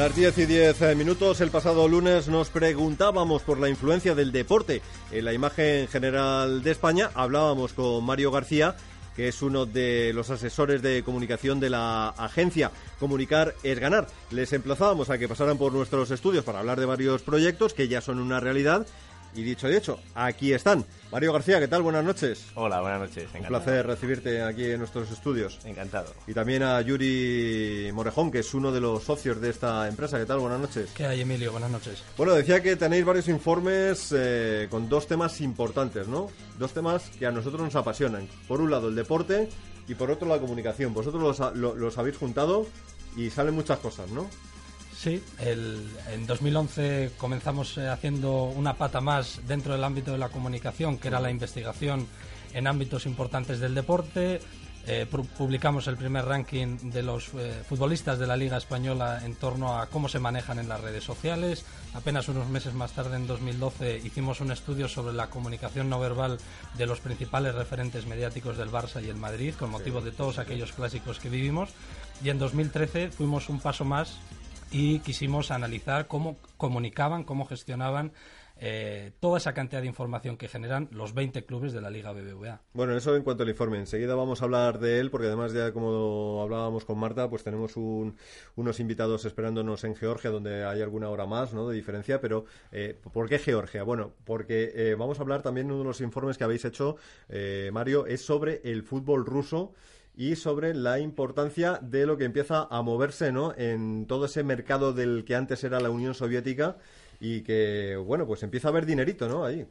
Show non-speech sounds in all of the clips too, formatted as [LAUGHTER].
Las 10 y 10 eh, minutos, el pasado lunes nos preguntábamos por la influencia del deporte en la imagen general de España. Hablábamos con Mario García, que es uno de los asesores de comunicación de la agencia Comunicar es Ganar. Les emplazábamos a que pasaran por nuestros estudios para hablar de varios proyectos que ya son una realidad y dicho y hecho, aquí están. Mario García, ¿qué tal? Buenas noches. Hola, buenas noches. Un placer recibirte aquí en nuestros estudios. Encantado. Y también a Yuri Morejón, que es uno de los socios de esta empresa. ¿Qué tal? Buenas noches. ¿Qué hay, Emilio? Buenas noches. Bueno, decía que tenéis varios informes eh, con dos temas importantes, ¿no? Dos temas que a nosotros nos apasionan. Por un lado, el deporte y por otro, la comunicación. Vosotros los, los habéis juntado y salen muchas cosas, ¿no? Sí, en 2011 comenzamos eh, haciendo una pata más dentro del ámbito de la comunicación, que era la investigación en ámbitos importantes del deporte. Eh, publicamos el primer ranking de los eh, futbolistas de la Liga Española en torno a cómo se manejan en las redes sociales. Apenas unos meses más tarde, en 2012, hicimos un estudio sobre la comunicación no verbal de los principales referentes mediáticos del Barça y el Madrid, con motivo de todos aquellos clásicos que vivimos. Y en 2013 fuimos un paso más y quisimos analizar cómo comunicaban, cómo gestionaban eh, toda esa cantidad de información que generan los 20 clubes de la Liga BBVA. Bueno, eso en cuanto al informe. Enseguida vamos a hablar de él, porque además ya como hablábamos con Marta, pues tenemos unos invitados esperándonos en Georgia, donde hay alguna hora más ¿no? de diferencia. Pero, eh, ¿por qué Georgia? Bueno, porque eh, vamos a hablar también, uno de los informes que habéis hecho, Mario, es sobre el fútbol ruso y sobre la importancia de lo que empieza a moverse ¿no? en todo ese mercado del que antes era la Unión Soviética y que, bueno, pues empieza a haber dinerito, ¿no? Ahí.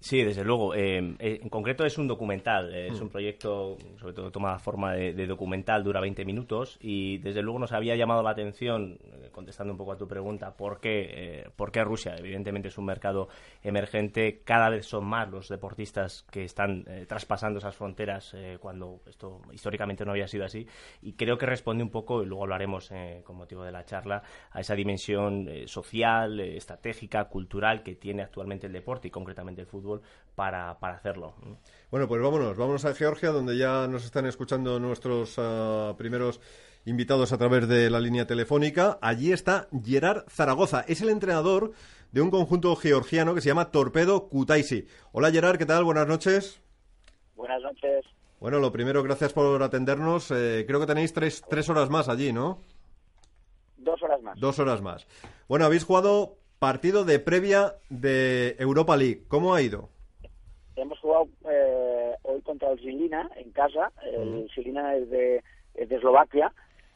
Sí, desde luego. Eh, eh, en concreto es un documental, eh, es mm. un proyecto, sobre todo toma forma de, documental, dura 20 minutos y desde luego nos había llamado la atención, contestando un poco a tu pregunta, ¿por qué, ¿por qué Rusia? Evidentemente es un mercado emergente, cada vez son más los deportistas que están traspasando esas fronteras cuando esto históricamente no había sido así y creo que responde un poco, y luego hablaremos con motivo de la charla, a esa dimensión social, estratégica, cultural que tiene actualmente el deporte y concretamente el fútbol para, hacerlo. Bueno, pues vámonos, vámonos a Georgia, donde ya nos están escuchando nuestros ah, primeros invitados a través de la línea telefónica. Allí está Gerard Zaragoza, es el entrenador de un conjunto georgiano que se llama Torpedo Kutaisi. Hola Gerard, ¿qué tal? Buenas noches. Buenas noches. Bueno, lo primero, gracias por atendernos. Eh, creo que tenéis tres, tres horas más allí, ¿no? Dos horas más. Dos horas más. Bueno, habéis jugado Partido de previa de Europa League. ¿Cómo ha ido? Hemos jugado eh, hoy contra el Silina en casa. El Silina es de, Eslovaquia.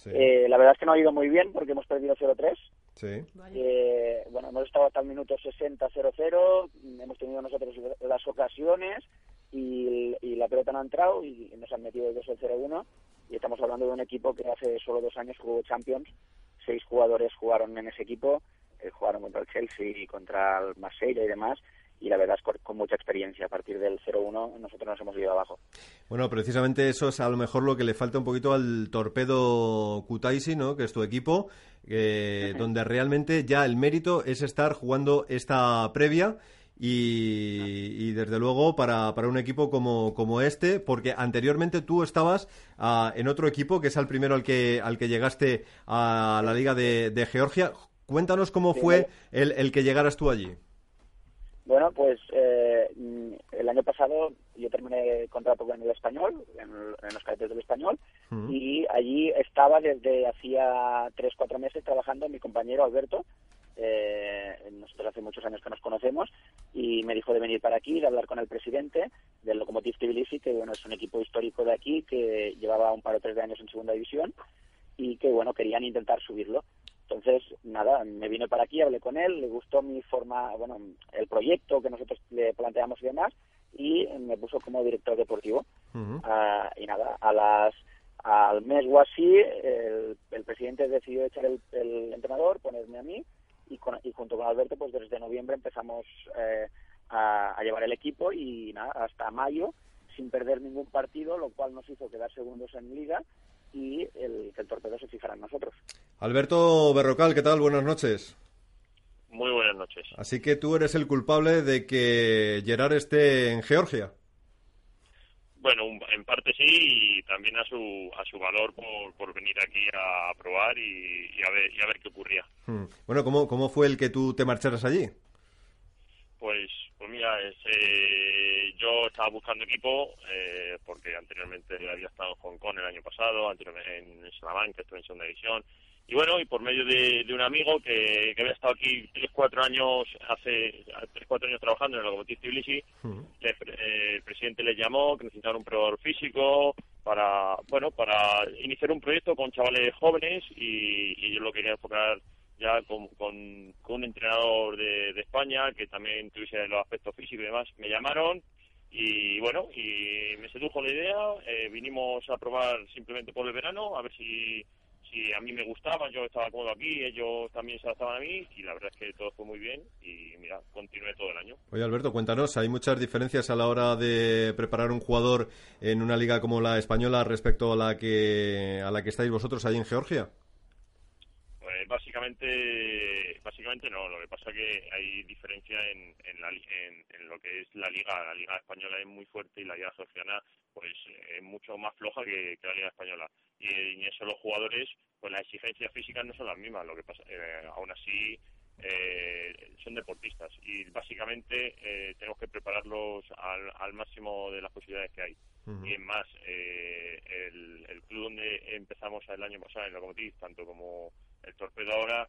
Eh, la verdad es que no ha ido muy bien porque hemos perdido 0-3. Sí. Eh, bueno, hemos estado hasta el minuto 60-0-0. Hemos tenido nosotros las ocasiones y, la pelota no ha entrado y nos han metido el 2-0-1. Y estamos hablando de un equipo que hace solo dos años jugó Champions. Seis jugadores jugaron en ese equipo eh, jugaron contra el Chelsea y contra el Marsella y demás, y la verdad es con, con mucha experiencia. A parir del 0-1 nosotros nos hemos ido abajo. Bueno, precisamente eso es a lo mejor lo que le falta un poquito al torpedo Kutaisi, ¿no? que es tu equipo, donde realmente ya el mérito es estar jugando esta previa. Y, desde luego para, para un equipo como, como, este, porque anteriormente tú estabas ah, en otro equipo que es el primero al que, al que llegaste a la Liga de, de Georgia. Cuéntanos cómo fue el, el, que llegaras tú allí. Bueno, pues eh, el año pasado yo terminé contrato con el español, en, los cadetes del español, y allí estaba desde hacía tres, cuatro meses trabajando mi compañero Alberto. Eh, nosotros hace muchos años que nos conocemos y me dijo de venir para aquí, de hablar con el presidente del Lokomotiv Tbilisi, que bueno es un equipo histórico de aquí que llevaba un par o tres de años en segunda división y que bueno querían intentar subirlo. Entonces, nada, me vine para aquí, hablé con él, le gustó mi forma, bueno, el proyecto que nosotros le planteamos y demás, y me puso como director deportivo. Ah, y nada, a las Al mes o así, el, presidente decidió echar el, entrenador, ponerme a mí, y, y junto con Alberto, pues desde noviembre empezamos eh, a, llevar el equipo y nada, hasta mayo, sin perder ningún partido, lo cual nos hizo quedar segundos en liga y el, el torpedo se fijará en nosotros. Alberto Berrocal, ¿qué tal? Buenas noches. Muy buenas noches. Así que tú eres el culpable de que Gerard esté en Georgia. Bueno, en parte sí y también a su, a su valor por, por venir aquí a probar y, a ver, y a ver qué ocurría. Hmm. Bueno, ¿cómo, ¿cómo fue el que tú te marcharas allí? Pues, pues mira, eh, yo estaba buscando equipo eh, porque anteriormente había estado en Hong Kong el año pasado, anteriormente en Salamanca, estuve en segunda división. Y bueno, y por medio de, un amigo que, había estado aquí tres, cuatro años, hace tres, cuatro años trabajando en el Locomotiv Tbilisi, eh, el presidente le llamó que necesitaban un probador físico para, bueno, para iniciar un proyecto con chavales jóvenes y, yo lo quería enfocar ya con, con, un entrenador de, España que también tuviese los aspectos físicos y demás. Me llamaron y bueno, y me sedujo la idea, eh, vinimos a probar simplemente por el verano, a ver si y a mí me gustaba, yo estaba cómodo aquí, ellos también se adaptaban a mí y la verdad es que todo fue muy bien y mira, continué todo el año. Oye Alberto, cuéntanos, ¿hay muchas diferencias a la hora de preparar un jugador en una liga como la española respecto a la que a la que estáis vosotros ahí en Georgia? Pues básicamente básicamente no, lo que pasa es que hay diferencia en, en, la, en, lo que es la liga, la liga española es muy fuerte y la liga georgiana pues es mucho más floja que la liga española. Y, en eso los jugadores, pues las exigencias físicas no son las mismas, lo que pasa, eh, aún así eh, son deportistas. Y básicamente eh, tenemos que prepararlos al, al, máximo de las posibilidades que hay. Y es más, el, el, club donde empezamos el año pasado en Locomotiv, tanto como el Torpedo ahora,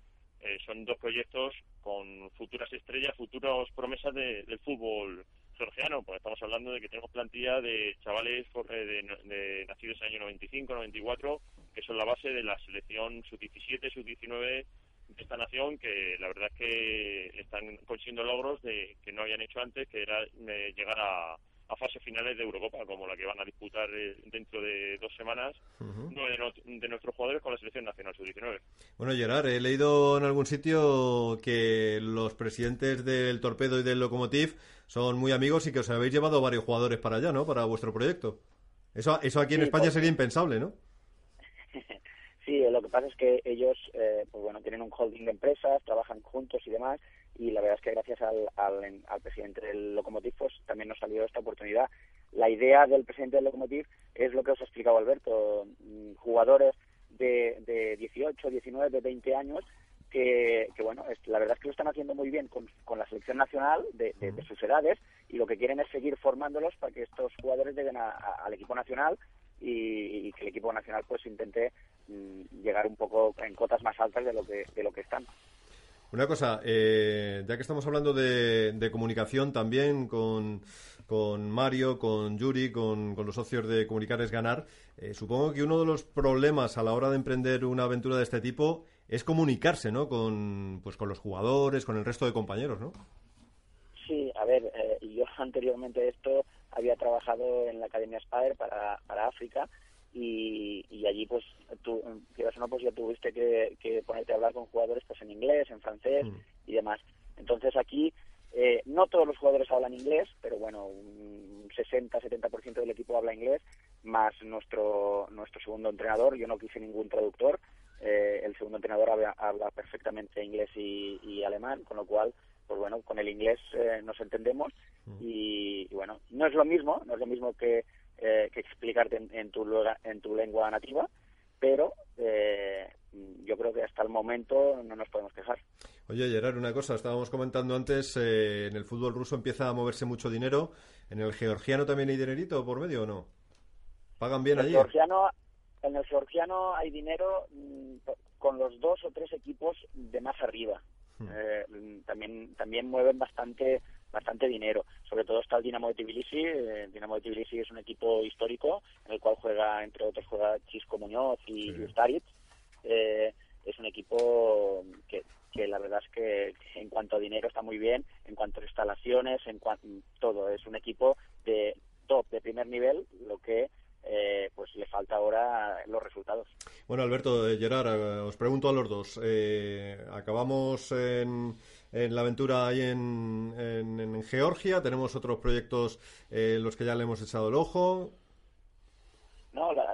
son dos proyectos con futuras estrellas, futuras promesas del fútbol georgiano, pues estamos hablando de que tenemos plantilla de chavales eh, de, nacidos en el año 95, 94, que son la base de la selección sub-17, sub-19 de esta nación, que la verdad es que están consiguiendo logros de que no habían hecho antes, que era eh, llegar a, a fases finales de Eurocopa, como la que van a disputar eh, dentro de dos semanas, de, nuestros jugadores con la selección nacional sub-19. Bueno, Gerard, he leído en algún sitio que los presidentes del Torpedo y del Locomotiv son muy amigos y que os habéis llevado varios jugadores para allá, ¿no? Para vuestro proyecto. Eso, eso aquí en España sería impensable, ¿no? [LAUGHS] Sí, lo que pasa es que ellos, eh, pues bueno, tienen un holding de empresas, trabajan juntos y demás, y la verdad es que gracias al, al, presidente del Locomotiv pues también nos salió esta oportunidad. La idea del presidente del Locomotiv es lo que os ha explicado Alberto, mm, jugadores de, de 18, 19, 20 años que, que, bueno, la verdad es que lo están haciendo muy bien con, con la selección nacional de, de, sus edades y lo que quieren es seguir formándolos para que estos jugadores lleguen al equipo nacional y, que el equipo nacional pues intente mm, llegar un poco en cotas más altas de lo que, de lo que están. Una cosa, eh, ya que estamos hablando de, comunicación también con, con, Mario, con Yuri, con, los socios de Comunicar es Ganar, eh, supongo que uno de los problemas a la hora de emprender una aventura de este tipo es comunicarse, ¿no? Con, pues, con los jugadores, con el resto de compañeros, ¿no? Sí, a ver, eh, yo [LAUGHS] anteriormente a esto había trabajado en la Academia Spire para, para África y, y allí pues tú, quieras o no, pues ya tuviste que, que, ponerte a hablar con jugadores pues en inglés, en francés mm. y demás. Entonces aquí eh, no todos los jugadores hablan inglés, pero bueno, un 60-70% del equipo habla inglés, más nuestro nuestro segundo entrenador, yo no quise ningún traductor, eh, el segundo entrenador habla, perfectamente inglés y, alemán, con lo cual, pues bueno, con el inglés eh, nos entendemos mm. y, y, bueno, no es lo mismo, no es lo mismo que eh, que explicarte en, tu, en tu lengua nativa, pero eh, yo creo que hasta el momento no nos podemos quejar. Oye, Gerard, una cosa, estábamos comentando antes, eh, en el fútbol ruso empieza a moverse mucho dinero, ¿en el georgiano también hay dinerito por medio o no? ¿Pagan bien el allí? Georgiano, en el georgiano hay dinero mm, con los dos o tres equipos de más arriba. Hmm. también también mueven bastante bastante dinero. Sobre todo está el Dinamo de Tbilisi. El eh, Dinamo de Tbilisi es un equipo histórico en el cual juega, entre otros, juega Chisco Muñoz y sí. Eh, es un equipo que, que la verdad es que en cuanto a dinero está muy bien, en cuanto a instalaciones, en cuanto todo. Es un equipo de top, de primer nivel, lo que eh, pues le falta ahora los resultados. Bueno, Alberto, eh, Gerard, eh, os pregunto a los dos. acabamos en, la aventura ahí en, Georgia, tenemos otros proyectos en los que ya le hemos echado el ojo. No, la,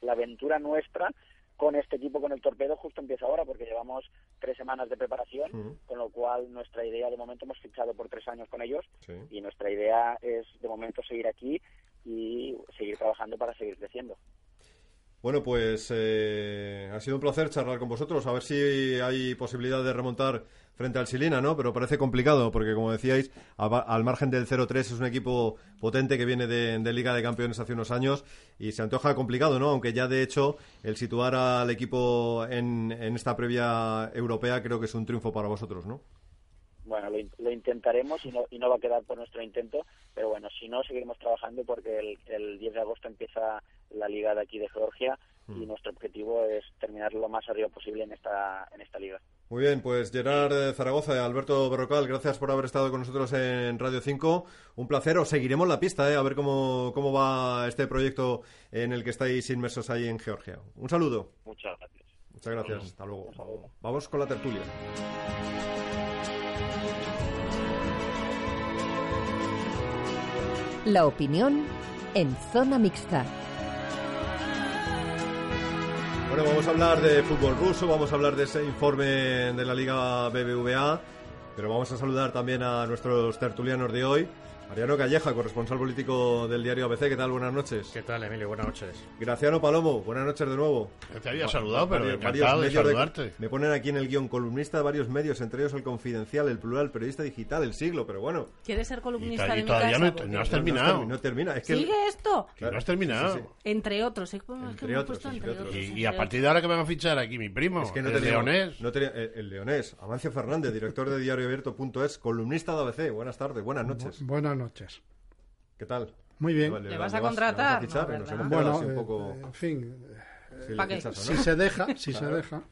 la aventura nuestra con este equipo, con el torpedo, justo empieza ahora porque llevamos tres semanas de preparación, con lo cual nuestra idea de momento hemos fichado por tres años con ellos y nuestra idea es de momento seguir aquí y seguir trabajando para seguir creciendo. Bueno, pues eh, ha sido un placer charlar con vosotros, a ver si hay posibilidad de remontar frente al Silina, ¿no? Pero parece complicado, porque como decíais, al margen del 0-3 es un equipo potente que viene de, Liga de Campeones hace unos años y se antoja complicado, ¿no? Aunque ya de hecho el situar al equipo en, esta previa europea creo que es un triunfo para vosotros, ¿no? Bueno, lo, intentaremos y no, y no va a quedar por nuestro intento, pero bueno, si no, seguiremos trabajando porque el, el 10 de agosto empieza la liga de aquí de Georgia y mm. nuestro objetivo es terminar lo más arriba posible en esta, en esta liga. Muy bien, pues Gerard Zaragoza y Alberto Berrocal, gracias por haber estado con nosotros en Radio 5. Un placer, os seguiremos la pista, ¿eh? a ver cómo, cómo va este proyecto en el que estáis inmersos ahí en Georgia. Un saludo. Muchas gracias. Muchas gracias, hasta luego. Vamos con la tertulia. La opinión en zona mixta. Bueno, vamos a hablar de fútbol ruso, vamos a hablar de ese informe de la Liga BBVA, pero vamos a saludar también a nuestros tertulianos de hoy. Mariano Calleja, corresponsal político del diario ABC. ¿Qué tal? Buenas noches. ¿Qué tal, Emilio? Buenas noches. Graciano Palomo, buenas noches de nuevo. Te había saludado, pero encantado de saludarte. me ponen aquí en el guion columnista de varios medios, entre ellos El Confidencial, El Plural, Periodista Digital, El Siglo, pero bueno. ¿Quieres ser columnista de mi todavía casa? No, has terminado. No, termina. Es que ¿Sigue esto? no has terminado. Entre otros. entre, otros, Y, a partir de ahora que me van a fichar aquí mi primo, es que no el leonés. No eh, el, leonés. Amancio Fernández, director de diarioabierto.es, columnista de ABC. Buenas tardes, buenas noches. buenas noches. ¿Qué tal? Muy bien. ¿Le, vas a contratar? bueno, en fin, si, se deja, si se deja.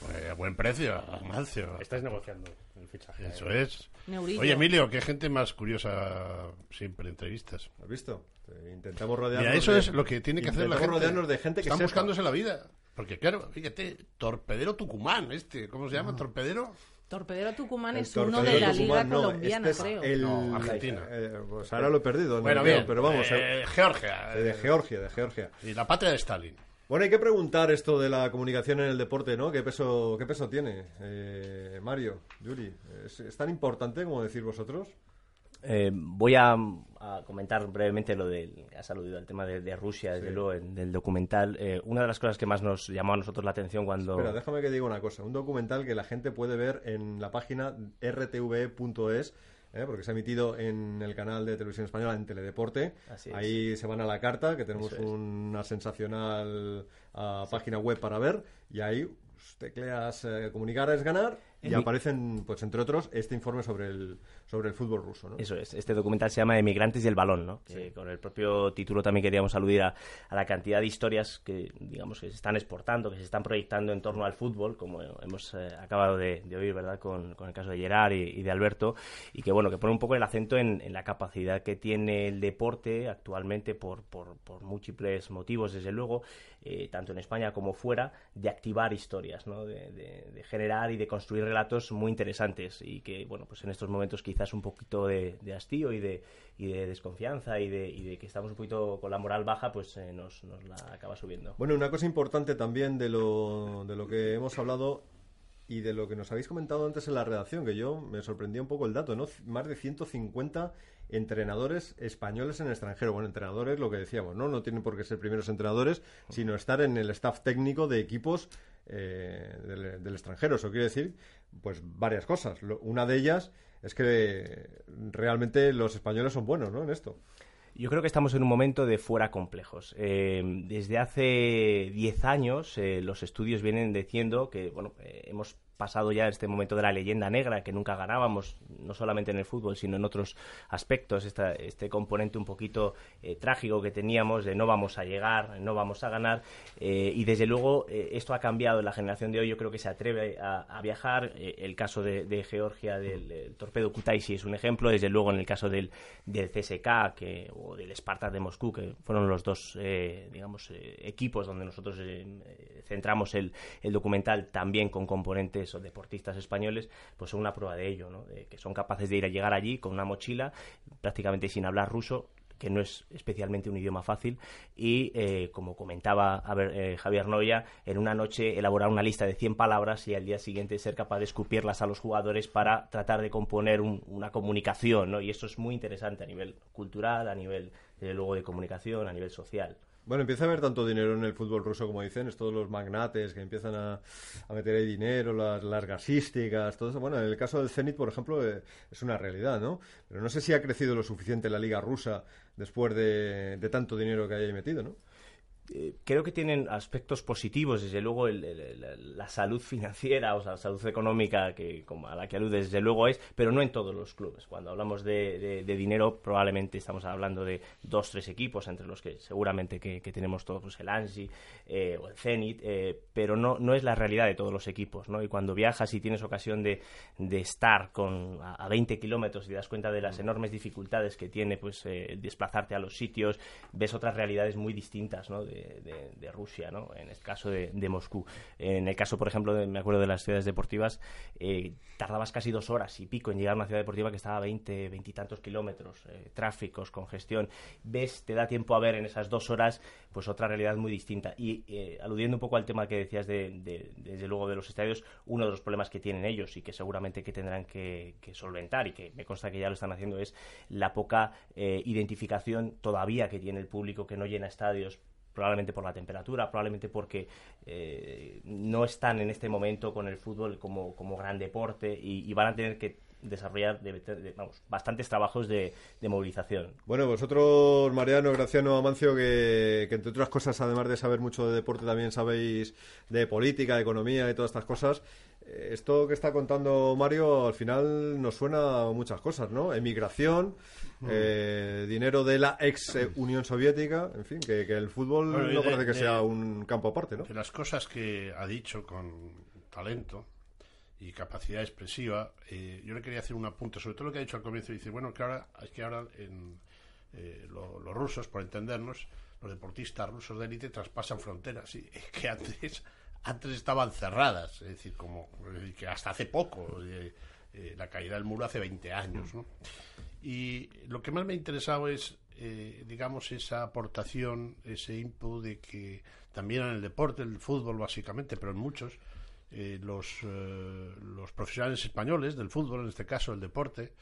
Pues a buen precio, Amancio. Estáis negociando el fichaje. Eso es. Oye, Emilio, qué gente más curiosa siempre entrevistas. ¿Has visto? Intentamos rodearnos. Mira, eso es lo que tiene que hacer la gente. rodearnos de gente que Están buscándose la vida. Porque, claro, fíjate, Torpedero Tucumán, este, ¿cómo se llama? ¿Torpedero? Torpedero Tucumán es uno de la Liga Colombiana, este creo. El, no, Argentina. Eh, pues ahora lo he perdido. Bueno, bien, pero vamos. Eh, Georgia. De Georgia, de Georgia. Y la patria de Stalin. Bueno, hay que preguntar esto de la comunicación en el deporte, ¿no? ¿Qué peso, qué peso tiene? Eh, Mario, Yuri, ¿es, tan importante como decir vosotros? Eh, voy a, comentar brevemente lo del. Has aludido al tema de, Rusia, desde luego, del documental. Eh, una de las cosas que más nos llamó a nosotros la atención cuando. Espera, déjame que diga una cosa. Un documental que la gente puede ver en la página rtv.es. ¿eh? porque se ha emitido en el canal de televisión española en Teledeporte. Ahí se van a la carta, que tenemos una sensacional ah, página web para ver, y ahí tecleas comunicar es ganar y aparecen, pues entre otros, este informe sobre el, sobre el fútbol ruso. ¿no? Eso es. Este documental se llama Emigrantes y el balón, ¿no? con el propio título también queríamos aludir a, la cantidad de historias que, digamos, que se están exportando, que se están proyectando en torno al fútbol, como hemos eh, acabado de, oír, ¿verdad?, con, el caso de Gerard y, de Alberto, y que, bueno, que pone un poco el acento en, la capacidad que tiene el deporte actualmente por, por, por múltiples motivos, desde luego, eh, tanto en España como fuera, de activar historias, ¿no? De, de generar y de construir relatos muy interesantes y que, bueno, pues en estos momentos quizás un poquito de, hastío y de, y de desconfianza y de, y de, que estamos un poquito con la moral baja, pues eh, nos, nos la acaba subiendo. Bueno, una cosa importante también de lo, de lo que hemos hablado y de lo que nos habéis comentado antes en la redacción, que yo me sorprendía un poco el dato, ¿no? Más de 150 entrenadores españoles en el extranjero. Bueno, entrenadores, lo que decíamos, ¿no? No tienen por qué ser primeros entrenadores, sino estar en el staff técnico de equipos eh, del, extranjero. Eso quiere decir, pues, varias cosas. una de ellas es que realmente los españoles son buenos, ¿no? En esto. Yo creo que estamos en un momento de fuera complejos. Eh, desde hace 10 años eh, los estudios vienen diciendo que bueno, hemos pasado ya este momento de la leyenda negra, que nunca ganábamos, no solamente en el fútbol, sino en otros aspectos, este componente un poquito eh, trágico que teníamos de no vamos a llegar, no vamos a ganar, eh, y desde luego eh, esto ha cambiado. La generación de hoy, yo creo que se atreve a, viajar, el caso de, Georgia, del, torpedo Kutaisi es un ejemplo, desde luego en el caso del, del CSK o del Spartak de Moscú, que fueron los dos, digamos, equipos donde nosotros centramos el, el documental también con componentes o deportistas españoles, pues son una prueba de ello, que son capaces de ir a llegar allí con una mochila, prácticamente sin hablar ruso, que no es especialmente un idioma fácil, y eh, como comentaba eh, Javier Noya, en una noche elaborar una lista de 100 palabras y al día siguiente ser capaz de escupirlas a los jugadores para tratar de componer una comunicación, ¿no? y eso es muy interesante a nivel cultural, a nivel, luego, de comunicación, a nivel social. Bueno, empieza a haber tanto dinero en el fútbol ruso como dicen, es todos los magnates que empiezan a, meter ahí dinero, las, gasísticas, todo eso. Bueno, en el caso del Zenit, por ejemplo, eh, es una realidad, ¿no? Pero no sé si ha crecido lo suficiente la liga rusa después de, de tanto dinero que haya metido, ¿no? Eh, creo que tienen aspectos positivos, desde luego la salud financiera o la salud económica que, a la que alude desde luego es, pero no en todos los clubes. Cuando hablamos de, dinero probablemente estamos hablando de dos, tres equipos, entre los que seguramente que, tenemos todos pues el Ansi eh, o el Zenit, eh, pero no, no es la realidad de todos los equipos. ¿no? Y cuando viajas y tienes ocasión de, estar con, a, 20 kilómetros y te das cuenta de las mm. enormes dificultades que tiene pues desplazarte a los sitios, ves otras realidades muy distintas ¿no? de, Rusia, ¿no? En el caso de, Moscú. En el caso, por ejemplo, me acuerdo de las ciudades deportivas, eh, tardabas casi dos horas y pico en llegar a una ciudad deportiva que estaba a 20, 20 y tantos kilómetros, eh, tráficos, congestión. Ves, te da tiempo a ver en esas dos horas, pues otra realidad muy distinta. Y eh, aludiendo un poco al tema que decías de, desde luego de los estadios, uno de los problemas que tienen ellos y que seguramente que tendrán que, solventar y que me consta que ya lo están haciendo es la poca identificación todavía que tiene el público que no llena estadios probablemente por la temperatura, probablemente porque eh, no están en este momento con el fútbol como, como gran deporte y, van a tener que desarrollar vamos, bastantes trabajos de, movilización. Bueno, vosotros, Mariano, Graciano, Amancio, que, que, entre otras cosas, además de saber mucho de deporte, también sabéis de política, de economía y todas estas cosas. Eh, esto que está contando Mario al final nos suena a muchas cosas, ¿no? Emigración, mm. eh, dinero de la ex Unión Soviética, en fin, que, el fútbol no parece que sea un campo aparte, ¿no? De las cosas que ha dicho con talento y capacidad expresiva, eh, yo le quería hacer un apunte sobre todo lo que ha dicho al comienzo. Dice, bueno, que ahora, es que ahora en, los rusos, por entendernos, los deportistas rusos de élite traspasan fronteras. Y es que antes antes estaban cerradas, es decir, como que hasta hace poco, eh, eh, la caída del muro hace 20 años. Y lo que más me ha interesado es, eh, digamos, esa aportación, ese input de que también en el deporte, el fútbol básicamente, pero en muchos, los, los profesionales españoles del fútbol, en este caso el deporte,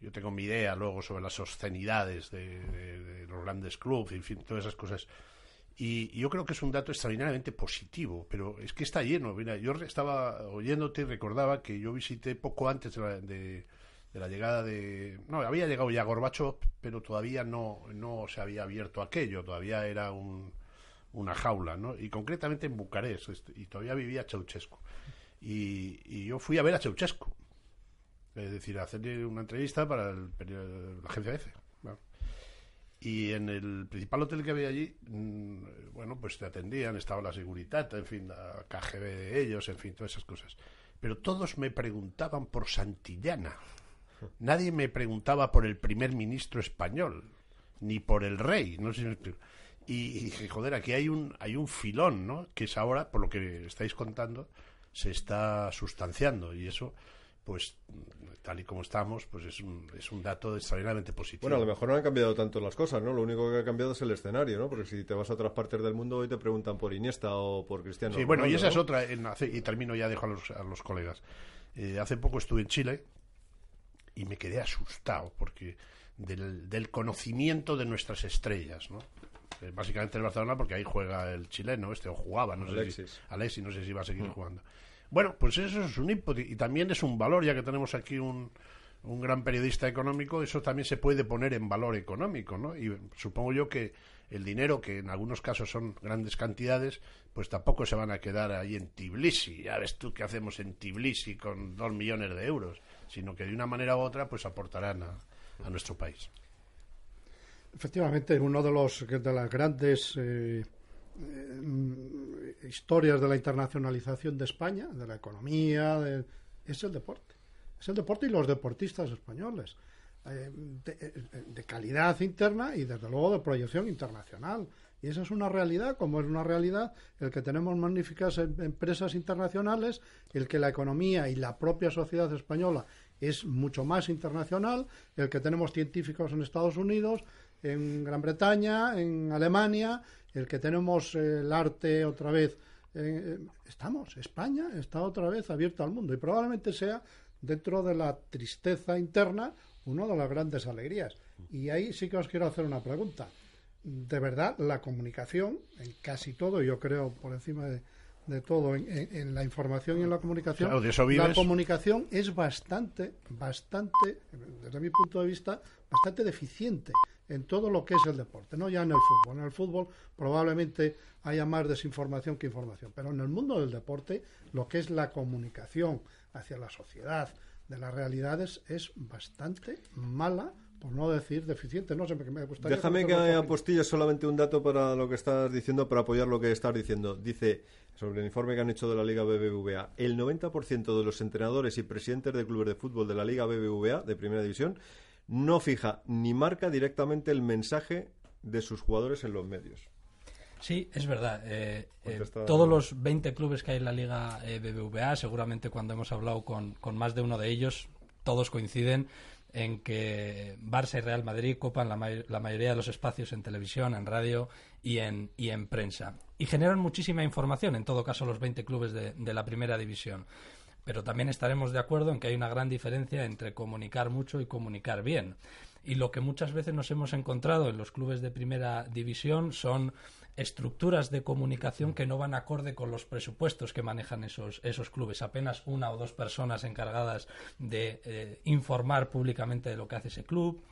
yo tengo mi idea luego sobre las obscenidades de, de los grandes clubes, en fin, todas esas cosas y yo creo que es un dato extraordinariamente positivo, pero es que está lleno. Mira, yo estaba oyéndote y recordaba que yo visité poco antes de la, de, la llegada de... No, había llegado ya Gorbacho, pero todavía no, no se había abierto aquello, todavía era un, una jaula, ¿no? Y concretamente en Bucarest, y todavía vivía Ceausescu. Y, y yo fui a ver a Ceausescu, es decir, a hacerle una entrevista para el, la agencia EFE. Y en el principal hotel que había allí, mm, bueno, pues te atendían, estaba la seguridad, en fin, la KGB de ellos, en fin, todas esas cosas. Pero todos me preguntaban por Santillana. Nadie me preguntaba por el primer ministro español, ni por el rey. No sé y, dije, joder, aquí hay un, hay un filón, ¿no? Que es ahora, por lo que estáis contando, se está sustanciando. Y eso, pues tal y como estamos, pues es un, es un dato extraordinariamente positivo. Bueno, a lo mejor no han cambiado tanto las cosas, ¿no? Lo único que ha cambiado es el escenario, ¿no? Porque si te vas a otras partes del mundo hoy te preguntan por Iniesta o por Cristiano. Sí, bueno, y esa es otra, y termino ya, dejo a los, a los colegas. Eh, hace poco estuve en Chile y me quedé asustado porque del, del conocimiento de nuestras estrellas, ¿no? Eh, básicamente el Barcelona porque ahí juega el chileno este, o jugaba, no sé si... Alexis, no sé si va a seguir mm. jugando. Bueno, pues eso es un input y también es un valor, ya que tenemos aquí un, un gran periodista económico, eso también se puede poner en valor económico, ¿no? Y supongo yo que el dinero, que en algunos casos son grandes cantidades, pues tampoco se van a quedar ahí en Tbilisi. Ya ves tú qué hacemos en Tbilisi con dos millones de euros, sino que de una manera u otra pues aportarán a, nuestro país. Efectivamente, uno de los de las grandes eh, eh, historias de la internacionalización de España, de la economía, es el deporte. Es el deporte y los deportistas españoles. Eh, de, calidad interna y desde luego de proyección internacional. Y esa es una realidad, como es una realidad el que tenemos magníficas em, empresas internacionales, el que la economía y la propia sociedad española es mucho más internacional, el que tenemos científicos en Estados Unidos, en Gran Bretaña, en Alemania, el que tenemos el arte otra vez. Eh, estamos, España está otra vez abierta al mundo y probablemente sea dentro de la tristeza interna una de las grandes alegrías. Y ahí sí que os quiero hacer una pregunta. De verdad, la comunicación, en casi todo, yo creo por encima de, todo, en, la información y en la comunicación, la comunicación es bastante, bastante, desde mi punto de vista, bastante deficiente en todo lo que es el deporte, no ya en el fútbol. En el fútbol probablemente haya más desinformación que información, pero en el mundo del deporte, lo que es la comunicación hacia la sociedad, de las realidades es bastante mala, por no decir deficiente. No sé, me gustaría Déjame que apostille solamente un dato para lo que estás diciendo, para apoyar lo que estás diciendo. Dice, sobre el informe que han hecho de la Liga BBVA, el 90% de los entrenadores y presidentes de clubes de fútbol de la Liga BBVA, de Primera División, no fija ni marca directamente el mensaje de sus jugadores en los medios. Sí, es verdad. Eh, eh, todos los 20 clubes que hay en la Liga eh, BBVA, seguramente cuando hemos hablado con, con, más de uno de ellos, todos coinciden en que Barça y Real Madrid copan la, la, mayoría de los espacios en televisión, en radio y en, y en prensa. Y generan muchísima información, en todo caso, los 20 clubes de, la primera división pero también estaremos de acuerdo en que hay una gran diferencia entre comunicar mucho y comunicar bien. Y lo que muchas veces nos hemos encontrado en los clubes de primera división son estructuras de comunicación que no van acorde con los presupuestos que manejan esos, esos clubes. Apenas una o dos personas encargadas de eh, informar públicamente de lo que hace ese club.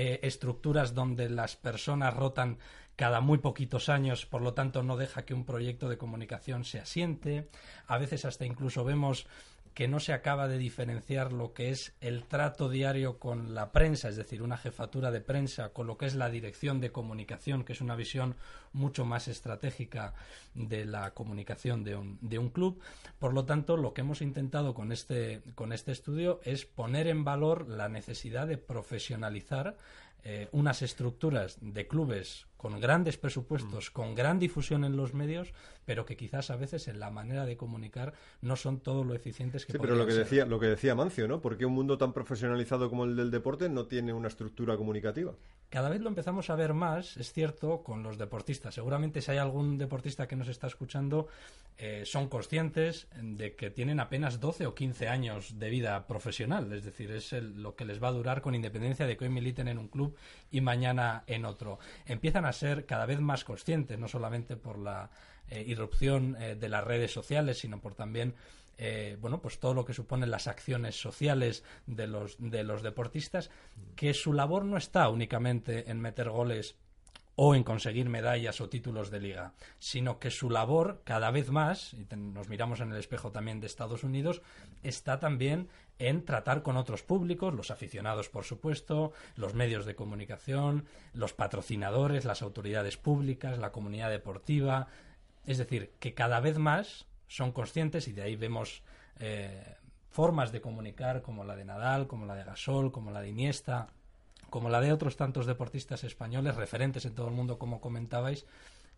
Eh, estructuras donde las personas rotan cada muy poquitos años, por lo tanto no deja que un proyecto de comunicación se asiente. A veces hasta incluso vemos que no se acaba de diferenciar lo que es el trato diario con la prensa, es decir, una jefatura de prensa, con lo que es la dirección de comunicación, que es una visión mucho más estratégica de la comunicación de un, de un club. Por lo tanto, lo que hemos intentado con este, con este estudio es poner en valor la necesidad de profesionalizar eh, unas estructuras de clubes con grandes presupuestos, mm. con gran difusión en los medios, pero que quizás a veces en la manera de comunicar no son todo lo eficientes que Sí, pero lo que decía lo que decía Mancio, ¿no? Porque un mundo tan profesionalizado como el del deporte no tiene una estructura comunicativa. Cada vez lo empezamos a ver más, es cierto, con los deportistas. Seguramente si hay algún deportista que nos está escuchando, eh, son conscientes de que tienen apenas 12 o 15 años de vida profesional, es decir, es lo que les va a durar con independencia de que hoy militen en un club y mañana en otro. Empiezan a ser cada vez más conscientes, no solamente por la eh, irrupción eh, de las redes sociales, sino por también eh, bueno, pues todo lo que suponen las acciones sociales de los, de los deportistas, que su labor no está únicamente en meter goles o en conseguir medallas o títulos de liga, sino que su labor cada vez más, y nos miramos en el espejo también de Estados Unidos, está también en tratar con otros públicos, los aficionados, por supuesto, los medios de comunicación, los patrocinadores, las autoridades públicas, la comunidad deportiva. Es decir, que cada vez más son conscientes y de ahí vemos eh, formas de comunicar como la de Nadal, como la de Gasol, como la de Iniesta, como la de otros tantos deportistas españoles, referentes en todo el mundo, como comentabais,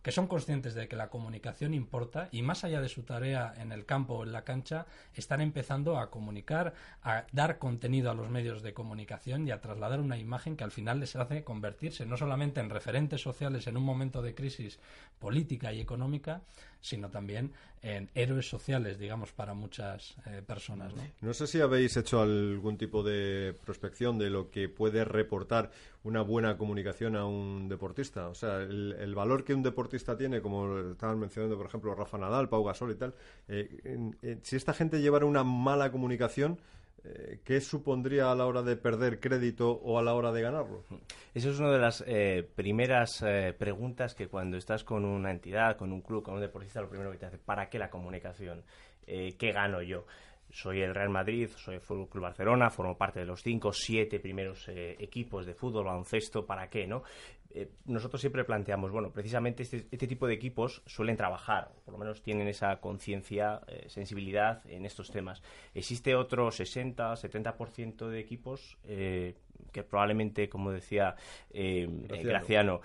que son conscientes de que la comunicación importa y más allá de su tarea en el campo o en la cancha, están empezando a comunicar, a dar contenido a los medios de comunicación y a trasladar una imagen que al final les hace convertirse no solamente en referentes sociales en un momento de crisis política y económica, sino también en héroes sociales, digamos, para muchas eh, personas. ¿no? no sé si habéis hecho algún tipo de prospección de lo que puede reportar una buena comunicación a un deportista. O sea, el, valor que un deportista tiene, como estaban mencionando, por ejemplo, Rafa Nadal, Pau Gasol y tal, eh, si esta gente llevara una mala comunicación, eh, ¿qué supondría a la hora de perder crédito o a la hora de ganarlo? Esa es una de las eh, primeras eh, preguntas que cuando estás con una entidad, con un club, con un deportista, lo primero que te hace, ¿para qué la comunicación? ¿Qué gano yo? soy el Real Madrid, soy el Club Barcelona, formo parte de los cinco, siete primeros equipos de fútbol, baloncesto, ¿para qué, no? Eh, nosotros siempre planteamos, bueno, precisamente este, este, tipo de equipos suelen trabajar, por lo menos tienen esa conciencia, eh, sensibilidad en estos temas. Existe otro 60, 70% de equipos eh, que probablemente, como decía Graciano,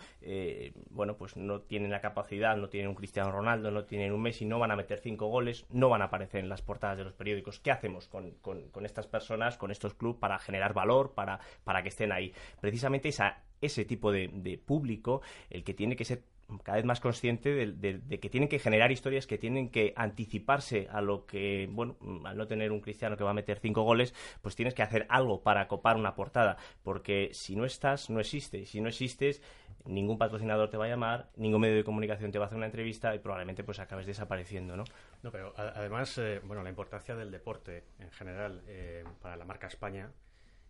bueno, pues no tienen la capacidad, no tienen un Cristiano Ronaldo, no tienen un Messi, no van a meter cinco goles, no van a aparecer en las portadas de los periódicos. ¿Qué hacemos con, con estas personas, con estos clubes, para generar valor, para, para que estén ahí? Precisamente esa ese tipo de, público el que tiene que ser cada vez más consciente de, que tienen que generar historias que tienen que anticiparse a lo que, bueno, al no tener un cristiano que va a meter cinco goles, pues tienes que hacer algo para copar una portada, porque si no estás, no existes, si no existes, ningún patrocinador te va a llamar, ningún medio de comunicación te va a hacer una entrevista y probablemente pues acabes desapareciendo, ¿no? No, pero además, eh, bueno, la importancia del deporte en general eh, para la marca España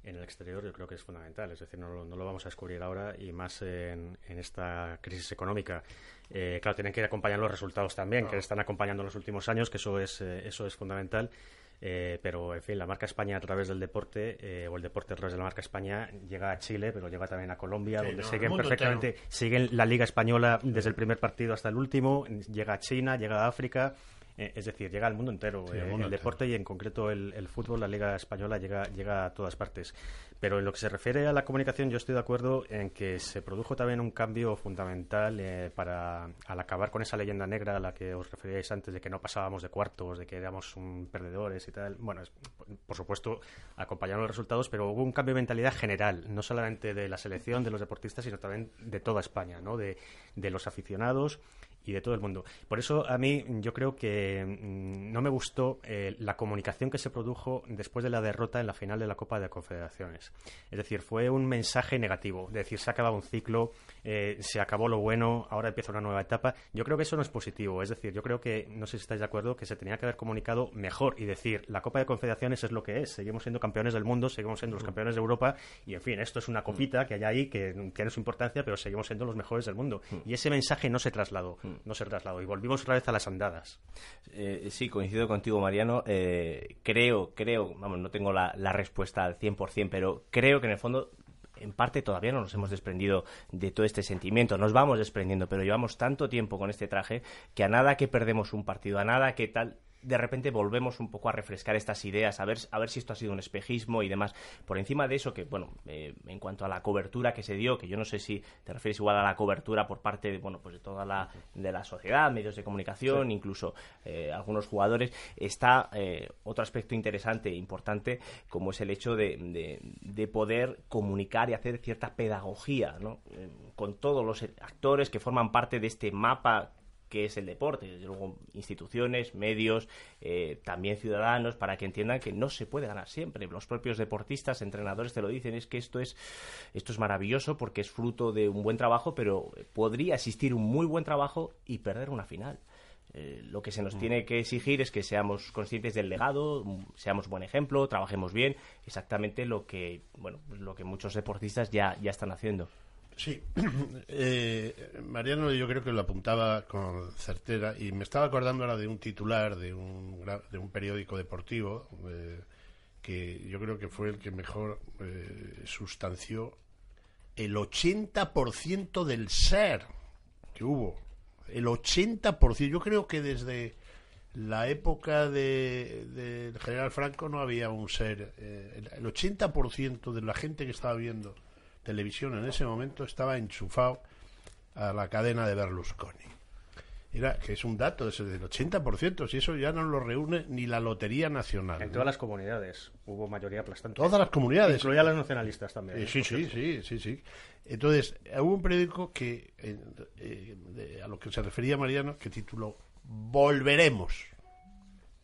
en el exterior yo creo que es fundamental. Es decir, no, lo vamos a descubrir ahora y más en, esta crisis económica. Eh, claro, tienen que acompañar los resultados también, que están acompañando en los últimos años, que eso es, eh, eso es fundamental. Eh, pero, en fin, la marca España a través del deporte, o el deporte a través de la marca España, llega a Chile, pero llega también a Colombia, donde siguen perfectamente, siguen la Liga Española desde el primer partido hasta el último, llega a China, llega a África, eh, es decir, llega al mundo entero. Eh, el, deporte y en concreto el, fútbol, la Liga Española llega, llega a todas partes. Pero en lo que se refiere a la comunicación, yo estoy de acuerdo en que se produjo también un cambio fundamental eh, para al acabar con esa leyenda negra a la que os referíais antes de que no pasábamos de cuartos, de que éramos un perdedores y tal. Bueno, por supuesto, acompañaron los resultados, pero hubo un cambio de mentalidad general, no solamente de la selección, de los deportistas, sino también de toda España, ¿no? de, de los aficionados y de todo el mundo. Por eso a mí yo creo que mm, no me gustó eh, la comunicación que se produjo después de la derrota en la final de la Copa de Confederaciones. Es decir, fue un mensaje negativo, decir, se ha acabado un ciclo, eh, se acabó lo bueno, ahora empieza una nueva etapa. Yo creo que eso no es positivo, es decir, yo creo que, no sé si estáis de acuerdo, que se tenía que haber comunicado mejor y decir, la Copa de Confederaciones es lo que es, seguimos siendo campeones del mundo, seguimos siendo los campeones de Europa y, en fin, esto es una copita que hay ahí que tiene su importancia, pero seguimos siendo los mejores del mundo. Y ese mensaje no se trasladó no se trasladó. Y volvimos otra vez a las andadas. Eh, sí, coincido contigo, Mariano. Eh, creo, creo, vamos, no tengo la, la respuesta al 100%, pero creo que en el fondo en parte todavía no nos hemos desprendido de todo este sentimiento, nos vamos desprendiendo, pero llevamos tanto tiempo con este traje que a nada que perdemos un partido, a nada que tal, de repente volvemos un poco a refrescar estas ideas, a ver, a ver si esto ha sido un espejismo y demás. Por encima de eso, que bueno, eh, en cuanto a la cobertura que se dio, que yo no sé si te refieres igual a la cobertura por parte de, bueno, pues de toda la, de la sociedad, medios de comunicación, incluso eh, algunos jugadores, está eh, otro aspecto interesante e importante, como es el hecho de, de, poder comunicar y hacer cierta pedagogía, ¿no? con todos los actores que forman parte de este mapa que es el deporte, desde luego instituciones, medios, eh, también ciudadanos, para que entiendan que no se puede ganar siempre. Los propios deportistas, entrenadores te lo dicen, es que esto es, esto es maravilloso porque es fruto de un buen trabajo, pero podría existir un muy buen trabajo y perder una final. Eh, lo que se nos mm. tiene que exigir es que seamos conscientes del legado, seamos buen ejemplo, trabajemos bien, exactamente lo que, bueno, lo que muchos deportistas ya, ya están haciendo. Sí, [CLEARS THROAT] eh, Mariano yo creo que lo apuntaba con certera y me estaba acordando ahora de un titular de un, de un periódico deportivo eh, que yo creo que fue el que mejor eh, sustanció el 80% del ser que hubo. El 80%. Yo creo que desde la época del de, general Franco no había un ser. el, el 80% de la gente que estaba viendo televisión en ese momento estaba enchufado a la cadena de Berlusconi. Era, que es un dato del 80%, si eso ya no lo reúne ni la Lotería Nacional. En todas las comunidades hubo mayoría aplastante. Todas las comunidades. Incluía las nacionalistas también. ¿eh? sí, sí, sí, sí, sí. Entonces, hubo un periódico que, eh, a lo que se refería Mariano, que tituló Volveremos.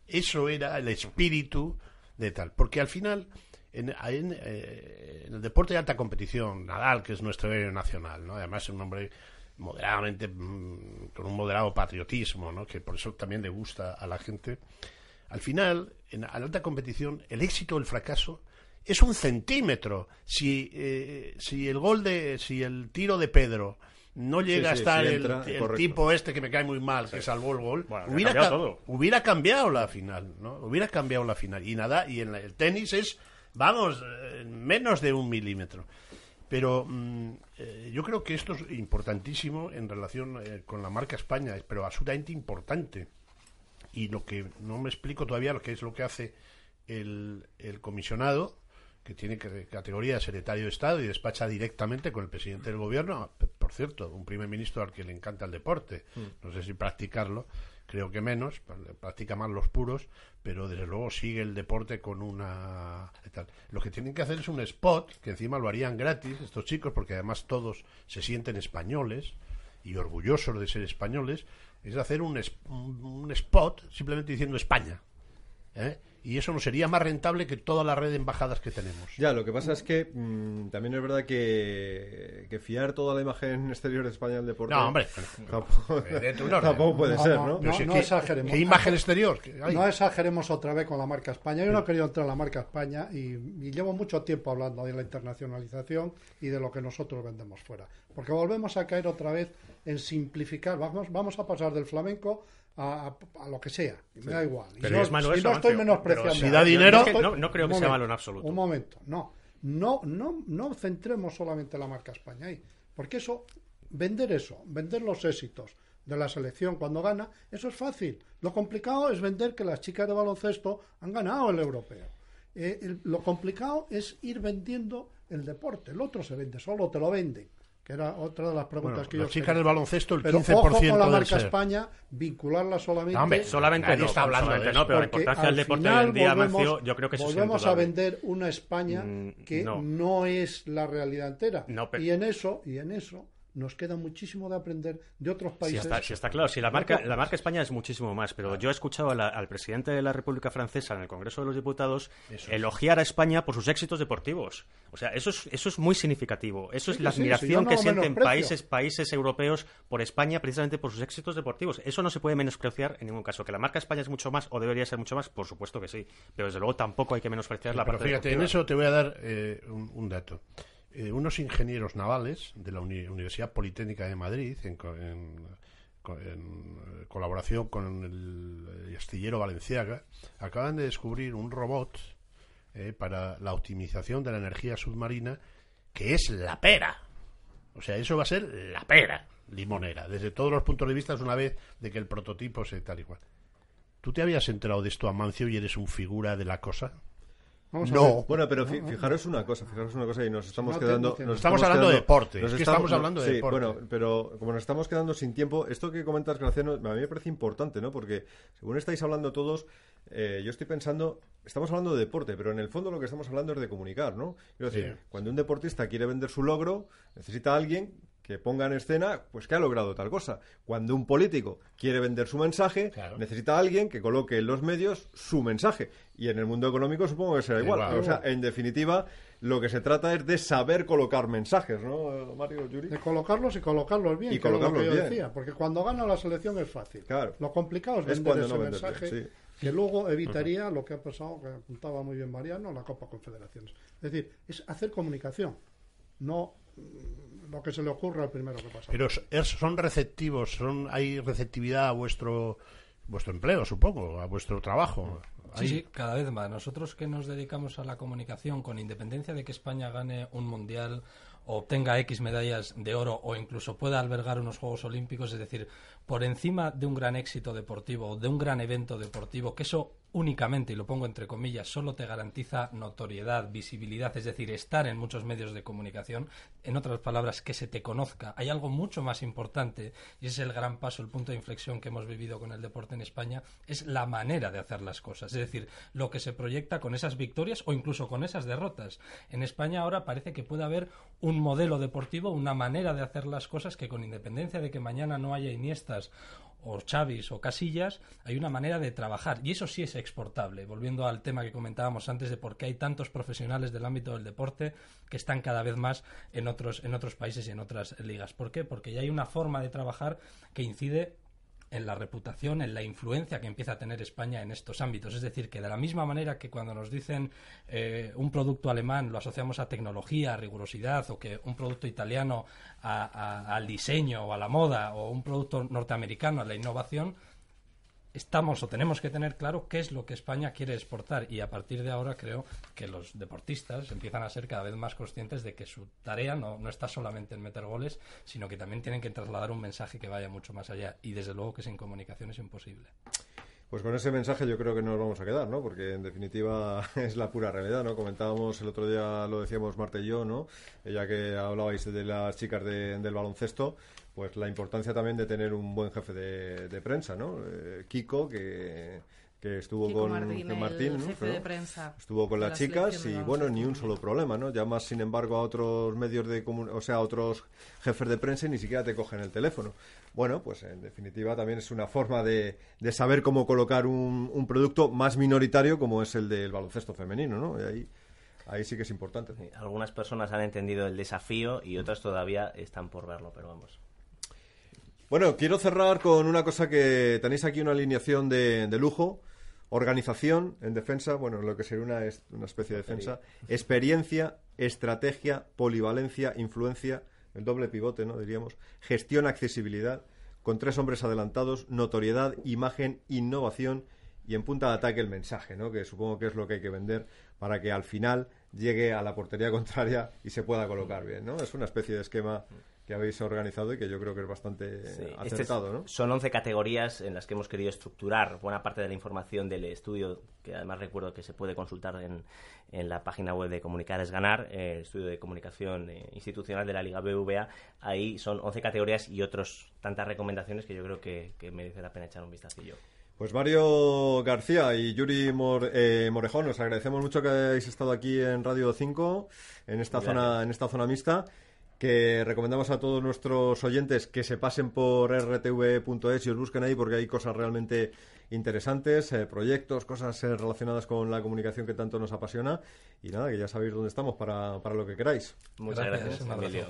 Eso era el espíritu de tal. Porque al final eh, en, el deporte de alta competición, Nadal, que es nuestro héroe nacional, ¿no? además es un hombre moderadamente, mm, con un moderado patriotismo, ¿no? que por eso también le gusta a la gente. Al final, en la alta competición, el éxito o el fracaso es un centímetro. Si, eh, si el gol de, si el tiro de Pedro no llega a estar el, tipo este que me cae muy mal, que salvó el gol, hubiera, cambiado hubiera cambiado la final, ¿no? Hubiera cambiado la final. Y nada, y en el tenis es, vamos, eh, menos de un milímetro. Pero mm, eh, yo creo que esto es importantísimo en relación con la marca España, pero absolutamente importante. Y lo que no me explico todavía, lo que es lo que hace el, el comisionado, que tiene categoría de secretario de Estado y despacha directamente con el presidente del gobierno. Por cierto, un primer ministro al que le encanta el deporte. Mm. No sé si practicarlo, creo que menos, practica más los puros, pero desde luego sigue el deporte con una... Lo que tienen que hacer es un spot, que encima lo harían gratis estos chicos, porque además todos se sienten españoles y orgullosos de ser españoles, es hacer un, spot simplemente diciendo España. ¿eh? Y eso no sería más rentable que toda la red de embajadas que tenemos. Ya, lo que pasa es que mm, también es verdad que, fiar toda la imagen exterior de España al deporte. No, hombre, [LAUGHS] tampoco, puede ser, ¿no? No, exageremos. ¿Qué imagen exterior? No exageremos otra vez con la marca España. Yo no he querido entrar en la marca España y, y llevo mucho tiempo hablando de la internacionalización y de lo que nosotros vendemos fuera. Porque volvemos a caer otra vez en simplificar. Vamos, vamos a pasar del flamenco a, lo que sea. Me da igual. Pero no, es malo no estoy menospreciando. Si da dinero. No, creo que sea malo en absoluto. Un momento, no. No, no, no centremos solamente la marca España ahí. Porque eso, vender eso, vender los éxitos de la selección cuando gana, eso es fácil. Lo complicado es vender que las chicas de baloncesto han ganado el europeo. Eh, lo complicado es ir vendiendo el deporte. El otro se vende solo, te lo venden que era otra de las preguntas que yo las chicas del baloncesto el pero 15% ojo con la marca España vincularla solamente no, hombre, solamente no, está hablando de no pero la importancia del deporte hoy en día volvemos, yo creo que volvemos a vender una España mm, que no. es la realidad entera. Y en eso y en eso nos queda muchísimo de aprender de otros países. Sí, está, claro. Sí, la marca, la marca España es muchísimo más, pero yo he escuchado al presidente de la República Francesa en el Congreso de los Diputados elogiar a España por sus éxitos deportivos. O sea, eso es, eso es muy significativo. Eso es la admiración que sienten países, países europeos por España precisamente por sus éxitos deportivos. Eso no se puede menospreciar en ningún caso. Que la marca España es mucho más o debería ser mucho más, por supuesto que sí. Pero desde luego tampoco hay que menospreciar la pero parte fíjate, en eso te voy a dar eh, un dato. Eh, unos ingenieros navales de la Universidad Politécnica de Madrid, en, colaboración con el astillero Valenciaga, acaban de descubrir un robot eh, para la optimización de la energía submarina que es la pera. O sea, eso va a ser la pera limonera, desde todos los puntos de vista, una vez de que el prototipo se tal y cual. ¿Tú te habías enterado de esto, Amancio, y eres un figura de la cosa? No. Bueno, pero fijaros una cosa, fijaros una cosa y nos estamos quedando... Nos estamos, hablando de deporte, estamos, hablando de deporte. bueno, pero como nos estamos quedando sin tiempo, esto que comentas, Graciano, a mí me parece importante, ¿no? Porque según estáis hablando todos, eh, yo estoy pensando, estamos hablando de deporte, pero en el fondo lo que estamos hablando es de comunicar, ¿no? Quiero decir, cuando un deportista quiere vender su logro, necesita a alguien que ponga en escena pues que ha logrado tal cosa. Cuando un político quiere vender su mensaje, necesita a alguien que coloque en los medios su mensaje. Y en el mundo económico supongo que será igual. O sea, en definitiva, lo que se trata es de saber colocar mensajes, ¿no, Mario Yuri? De colocarlos y colocarlos bien, y colocarlos yo decía. Porque cuando gana la selección es fácil. Claro. Lo complicado es, vender ese mensaje. Que luego evitaría lo que ha pasado, que apuntaba muy bien Mariano, la Copa Confederaciones. Es decir, es hacer comunicación, no lo que se le ocurra al primero que pasa. Pero son receptivos, son hay receptividad a vuestro vuestro empleo, supongo, a vuestro trabajo. Sí, sí, cada vez más. Nosotros que nos dedicamos a la comunicación, con independencia de que España gane un mundial o obtenga X medallas de oro o incluso pueda albergar unos Juegos Olímpicos, es decir, por encima de un gran éxito deportivo o de un gran evento deportivo, que eso únicamente, y lo pongo entre comillas, solo te garantiza notoriedad, visibilidad, es decir, estar en muchos medios de comunicación, en otras palabras, que se te conozca. Hay algo mucho más importante, y es el gran paso, el punto de inflexión que hemos vivido con el deporte en España, es la manera de hacer las cosas, es decir, lo que se proyecta con esas victorias o incluso con esas derrotas. En España ahora parece que puede haber un modelo deportivo, una manera de hacer las cosas que con independencia de que mañana no haya Iniestas o Chavis o Casillas, hay una manera de trabajar y eso sí es exportable. Volviendo al tema que comentábamos antes de por qué hay tantos profesionales del ámbito del deporte que están cada vez más en otros en otros países y en otras ligas. ¿Por qué? Porque ya hay una forma de trabajar que incide en la reputación, en la influencia que empieza a tener España en estos ámbitos. Es decir, que de la misma manera que cuando nos dicen eh, un producto alemán lo asociamos a tecnología, a rigurosidad, o que un producto italiano al diseño o a la moda, o un producto norteamericano a la innovación, estamos o tenemos que tener claro qué es lo que España quiere exportar y a partir de ahora creo que los deportistas empiezan a ser cada vez más conscientes de que su tarea no, no está solamente en meter goles, sino que también tienen que trasladar un mensaje que vaya mucho más allá y desde luego que sin comunicación es imposible. Pues con ese mensaje yo creo que nos vamos a quedar, ¿no? Porque en definitiva [LAUGHS] es la pura realidad, ¿no? Comentábamos el otro día, lo decíamos Marta y yo, ¿no? Ya que hablabais de las chicas del baloncesto, pues la importancia también de tener un buen jefe de, prensa, ¿no? Eh, Kiko, que que estuvo con Martín, estuvo con las chicas y bueno, ni un solo problema, ¿no? Llamas sin embargo a otros medios de o sea, a otros jefes de prensa y ni siquiera te cogen el teléfono. Bueno, pues en definitiva también es una forma de, de saber cómo colocar un, un, producto más minoritario como es el del baloncesto femenino, ¿no? Y ahí, ahí sí que es importante. algunas personas han entendido el desafío y otras todavía están por verlo, pero vamos. Bueno, quiero cerrar con una cosa que tenéis aquí una alineación de, de lujo Organización en defensa, bueno, lo que sería una, una especie de defensa. Experiencia, estrategia, polivalencia, influencia, el doble pivote, ¿no? Diríamos. Gestión, accesibilidad, con tres hombres adelantados, notoriedad, imagen, innovación y en punta de ataque el mensaje, ¿no? Que supongo que es lo que hay que vender para que al final llegue a la portería [LAUGHS] contraria y se pueda colocar bien, ¿no? Es una especie de esquema que habéis organizado y que yo creo que es bastante este acertado, ¿no? Son 11 categorías en las que hemos querido estructurar buena parte de la información del estudio, que además recuerdo que se puede consultar en, en la página web de Comunicar es Ganar, el estudio de comunicación eh, institucional de la Liga BVA. Ahí son 11 categorías y otras tantas recomendaciones que yo creo que, merece la pena echar un vistacillo. Pues Mario García y Yuri eh, Morejón, os agradecemos mucho que hayáis estado aquí en Radio 5, en esta, zona, en esta zona mixta que recomendamos a todos nuestros oyentes que se pasen por rtv.es y os busquen ahí porque hay cosas realmente interesantes, eh, proyectos, cosas eh, relacionadas con la comunicación que tanto nos apasiona. Y nada, que ya sabéis dónde estamos para, para lo que queráis. Muchas gracias,